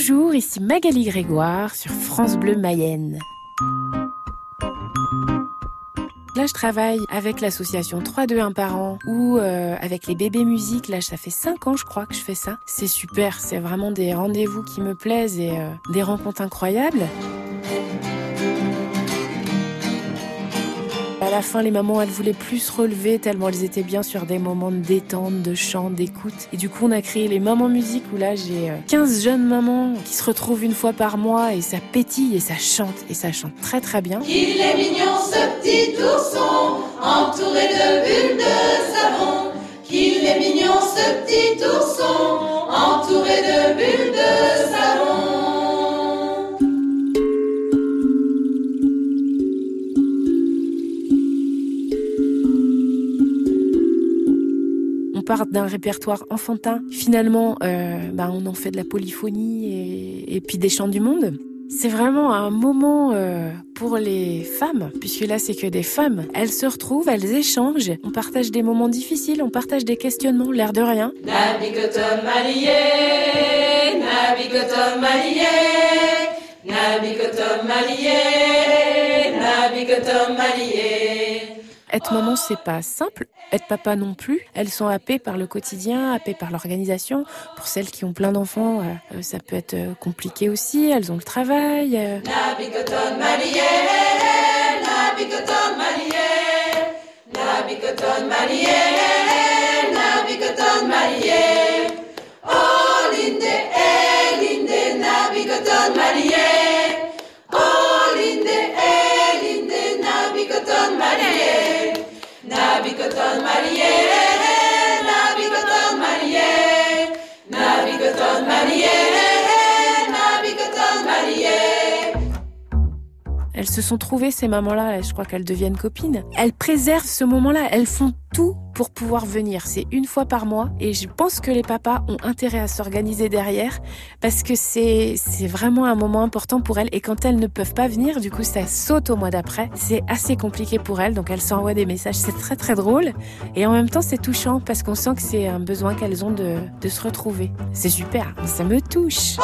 Bonjour, ici Magali Grégoire sur France Bleu Mayenne. Là, je travaille avec l'association 3-2-1 par an ou euh, avec les bébés musiques. Là, ça fait 5 ans, je crois, que je fais ça. C'est super, c'est vraiment des rendez-vous qui me plaisent et euh, des rencontres incroyables. À la fin, les mamans, elles voulaient plus se relever tellement elles étaient bien sur des moments de détente, de chant, d'écoute. Et du coup, on a créé les Mamans Musique où là, j'ai 15 euh, jeunes mamans qui se retrouvent une fois par mois et ça pétille et ça chante. Et ça chante très très bien. Il est mignon ce petit ourson, entouré de bulles de savon. Qu'il est mignon ce petit ourson, entouré de bulles de d'un répertoire enfantin. Finalement, euh, bah, on en fait de la polyphonie et, puis des chants du monde. C'est vraiment un moment euh, pour les femmes, puisque là c'est que des femmes. Elles se retrouvent, elles échangent, on partage des moments difficiles, on partage des questionnements, l'air de rien. Être maman, c'est pas simple. Être papa non plus. Elles sont happées par le quotidien, happées par l'organisation. Pour celles qui ont plein d'enfants, euh, euh, ça peut être euh, compliqué aussi. Elles ont le travail. que ton marié Elles se sont trouvées ces mamans-là, je crois qu'elles deviennent copines. Elles préservent ce moment-là, elles font tout pour pouvoir venir. C'est une fois par mois et je pense que les papas ont intérêt à s'organiser derrière parce que c'est vraiment un moment important pour elles et quand elles ne peuvent pas venir, du coup ça saute au mois d'après. C'est assez compliqué pour elles donc elles s'envoient des messages. C'est très très drôle et en même temps c'est touchant parce qu'on sent que c'est un besoin qu'elles ont de, se retrouver. C'est super, ça me touche.